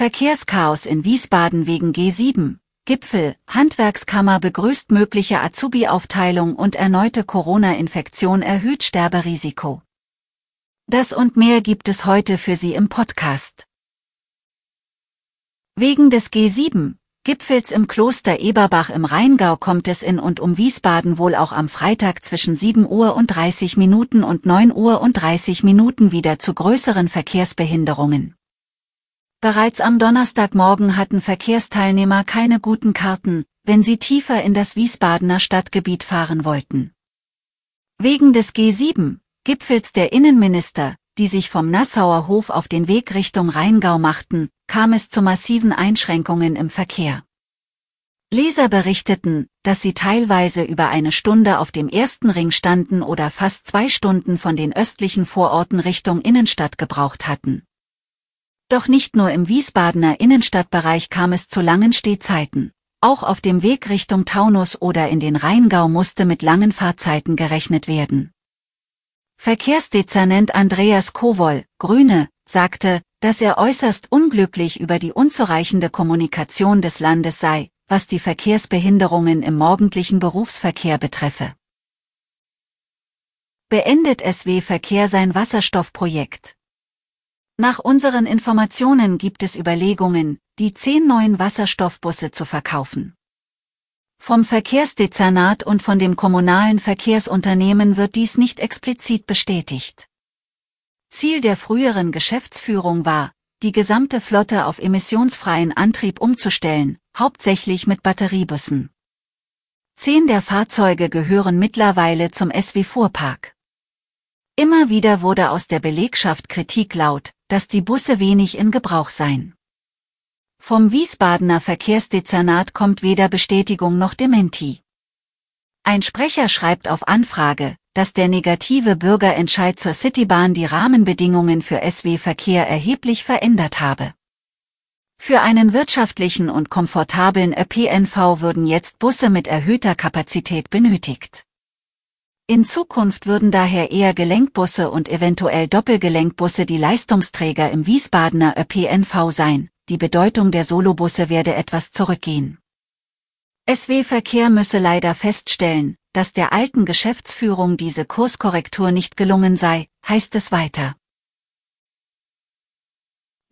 Verkehrschaos in Wiesbaden wegen G7, Gipfel, Handwerkskammer begrüßt mögliche Azubi-Aufteilung und erneute Corona-Infektion erhöht Sterberisiko. Das und mehr gibt es heute für Sie im Podcast. Wegen des G7, Gipfels im Kloster Eberbach im Rheingau kommt es in und um Wiesbaden wohl auch am Freitag zwischen 7 Uhr und 30 Minuten und 9 Uhr und 30 Minuten wieder zu größeren Verkehrsbehinderungen. Bereits am Donnerstagmorgen hatten Verkehrsteilnehmer keine guten Karten, wenn sie tiefer in das Wiesbadener Stadtgebiet fahren wollten. Wegen des G7, Gipfels der Innenminister, die sich vom Nassauer Hof auf den Weg Richtung Rheingau machten, kam es zu massiven Einschränkungen im Verkehr. Leser berichteten, dass sie teilweise über eine Stunde auf dem ersten Ring standen oder fast zwei Stunden von den östlichen Vororten Richtung Innenstadt gebraucht hatten. Doch nicht nur im Wiesbadener Innenstadtbereich kam es zu langen Stehzeiten. Auch auf dem Weg Richtung Taunus oder in den Rheingau musste mit langen Fahrzeiten gerechnet werden. Verkehrsdezernent Andreas Kowol, Grüne, sagte, dass er äußerst unglücklich über die unzureichende Kommunikation des Landes sei, was die Verkehrsbehinderungen im morgendlichen Berufsverkehr betreffe. Beendet SW Verkehr sein Wasserstoffprojekt. Nach unseren Informationen gibt es Überlegungen, die zehn neuen Wasserstoffbusse zu verkaufen. Vom Verkehrsdezernat und von dem kommunalen Verkehrsunternehmen wird dies nicht explizit bestätigt. Ziel der früheren Geschäftsführung war, die gesamte Flotte auf emissionsfreien Antrieb umzustellen, hauptsächlich mit Batteriebussen. Zehn der Fahrzeuge gehören mittlerweile zum SW Fuhrpark. Immer wieder wurde aus der Belegschaft Kritik laut, dass die Busse wenig in Gebrauch seien. Vom Wiesbadener Verkehrsdezernat kommt weder Bestätigung noch Dementi. Ein Sprecher schreibt auf Anfrage, dass der negative Bürgerentscheid zur Citybahn die Rahmenbedingungen für SW-Verkehr erheblich verändert habe. Für einen wirtschaftlichen und komfortablen ÖPNV würden jetzt Busse mit erhöhter Kapazität benötigt. In Zukunft würden daher eher Gelenkbusse und eventuell Doppelgelenkbusse die Leistungsträger im Wiesbadener ÖPNV sein, die Bedeutung der Solobusse werde etwas zurückgehen. SW Verkehr müsse leider feststellen, dass der alten Geschäftsführung diese Kurskorrektur nicht gelungen sei, heißt es weiter.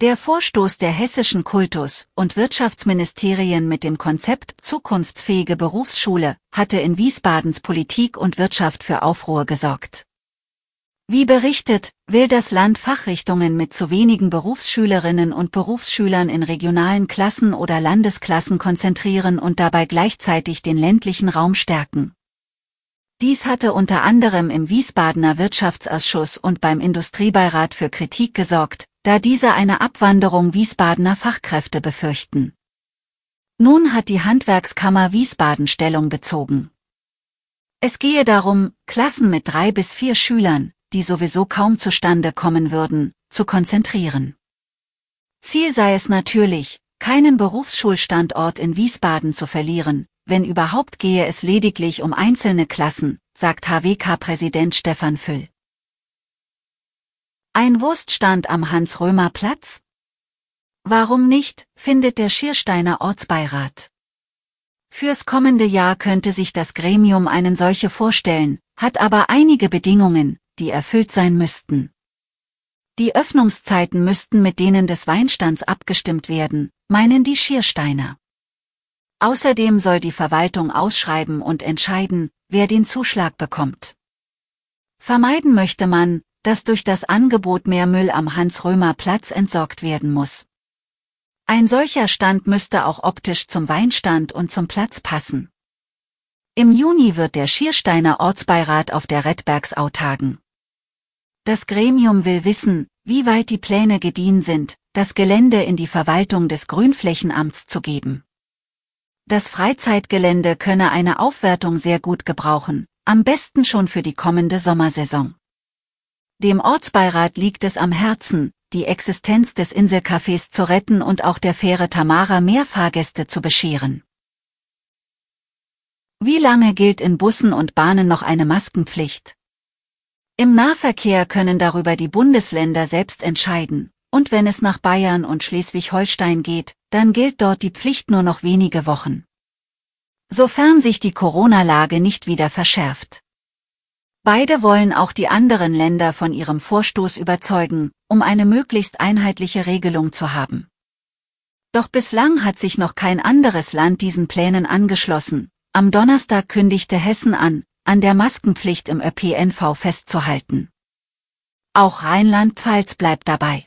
Der Vorstoß der hessischen Kultus- und Wirtschaftsministerien mit dem Konzept Zukunftsfähige Berufsschule hatte in Wiesbadens Politik und Wirtschaft für Aufruhr gesorgt. Wie berichtet, will das Land Fachrichtungen mit zu wenigen Berufsschülerinnen und Berufsschülern in regionalen Klassen oder Landesklassen konzentrieren und dabei gleichzeitig den ländlichen Raum stärken. Dies hatte unter anderem im Wiesbadener Wirtschaftsausschuss und beim Industriebeirat für Kritik gesorgt, da diese eine Abwanderung Wiesbadener Fachkräfte befürchten. Nun hat die Handwerkskammer Wiesbaden Stellung bezogen. Es gehe darum, Klassen mit drei bis vier Schülern, die sowieso kaum zustande kommen würden, zu konzentrieren. Ziel sei es natürlich, keinen Berufsschulstandort in Wiesbaden zu verlieren, wenn überhaupt gehe es lediglich um einzelne Klassen, sagt HWK-Präsident Stefan Füll. Ein Wurststand am Hans-Römer-Platz? Warum nicht, findet der Schiersteiner Ortsbeirat. Fürs kommende Jahr könnte sich das Gremium einen solche vorstellen, hat aber einige Bedingungen, die erfüllt sein müssten. Die Öffnungszeiten müssten mit denen des Weinstands abgestimmt werden, meinen die Schiersteiner. Außerdem soll die Verwaltung ausschreiben und entscheiden, wer den Zuschlag bekommt. Vermeiden möchte man, dass durch das Angebot mehr Müll am Hans-Römer-Platz entsorgt werden muss. Ein solcher Stand müsste auch optisch zum Weinstand und zum Platz passen. Im Juni wird der Schiersteiner Ortsbeirat auf der Redbergsau tagen. Das Gremium will wissen, wie weit die Pläne gediehen sind, das Gelände in die Verwaltung des Grünflächenamts zu geben. Das Freizeitgelände könne eine Aufwertung sehr gut gebrauchen, am besten schon für die kommende Sommersaison. Dem Ortsbeirat liegt es am Herzen, die Existenz des Inselcafés zu retten und auch der Fähre Tamara mehr Fahrgäste zu bescheren. Wie lange gilt in Bussen und Bahnen noch eine Maskenpflicht? Im Nahverkehr können darüber die Bundesländer selbst entscheiden, und wenn es nach Bayern und Schleswig-Holstein geht, dann gilt dort die Pflicht nur noch wenige Wochen. Sofern sich die Corona-Lage nicht wieder verschärft. Beide wollen auch die anderen Länder von ihrem Vorstoß überzeugen, um eine möglichst einheitliche Regelung zu haben. Doch bislang hat sich noch kein anderes Land diesen Plänen angeschlossen, am Donnerstag kündigte Hessen an, an der Maskenpflicht im ÖPNV festzuhalten. Auch Rheinland-Pfalz bleibt dabei.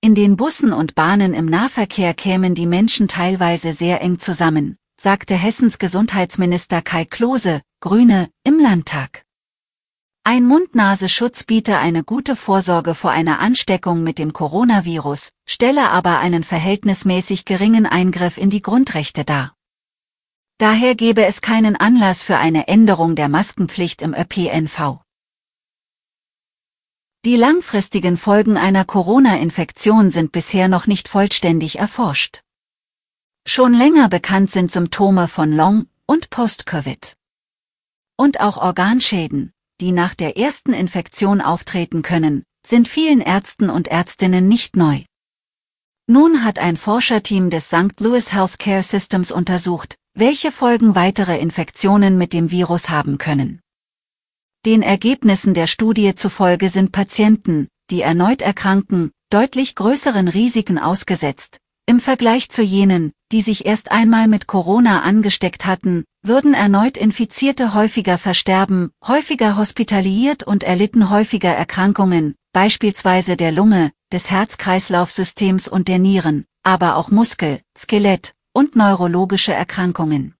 In den Bussen und Bahnen im Nahverkehr kämen die Menschen teilweise sehr eng zusammen, sagte Hessens Gesundheitsminister Kai Klose, Grüne, im Landtag. Ein Mund-Nase-Schutz biete eine gute Vorsorge vor einer Ansteckung mit dem Coronavirus, stelle aber einen verhältnismäßig geringen Eingriff in die Grundrechte dar. Daher gebe es keinen Anlass für eine Änderung der Maskenpflicht im ÖPNV. Die langfristigen Folgen einer Corona-Infektion sind bisher noch nicht vollständig erforscht. Schon länger bekannt sind Symptome von Long- und Post-Covid. Und auch Organschäden, die nach der ersten Infektion auftreten können, sind vielen Ärzten und Ärztinnen nicht neu. Nun hat ein Forscherteam des St. Louis Healthcare Systems untersucht, welche Folgen weitere Infektionen mit dem Virus haben können. Den Ergebnissen der Studie zufolge sind Patienten, die erneut erkranken, deutlich größeren Risiken ausgesetzt. Im Vergleich zu jenen, die sich erst einmal mit Corona angesteckt hatten, würden erneut Infizierte häufiger versterben, häufiger hospitaliert und erlitten häufiger Erkrankungen, beispielsweise der Lunge, des Herz-Kreislauf-Systems und der Nieren, aber auch Muskel, Skelett und neurologische Erkrankungen.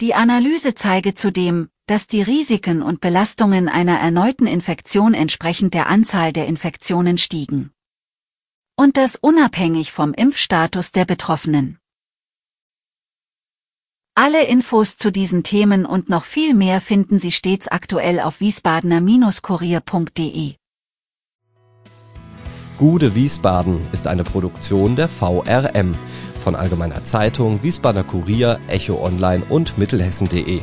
Die Analyse zeige zudem, dass die Risiken und Belastungen einer erneuten Infektion entsprechend der Anzahl der Infektionen stiegen. Und das unabhängig vom Impfstatus der Betroffenen. Alle Infos zu diesen Themen und noch viel mehr finden Sie stets aktuell auf wiesbadener-kurier.de. Gude Wiesbaden ist eine Produktion der VRM von Allgemeiner Zeitung, Wiesbadener Kurier, Echo Online und Mittelhessen.de.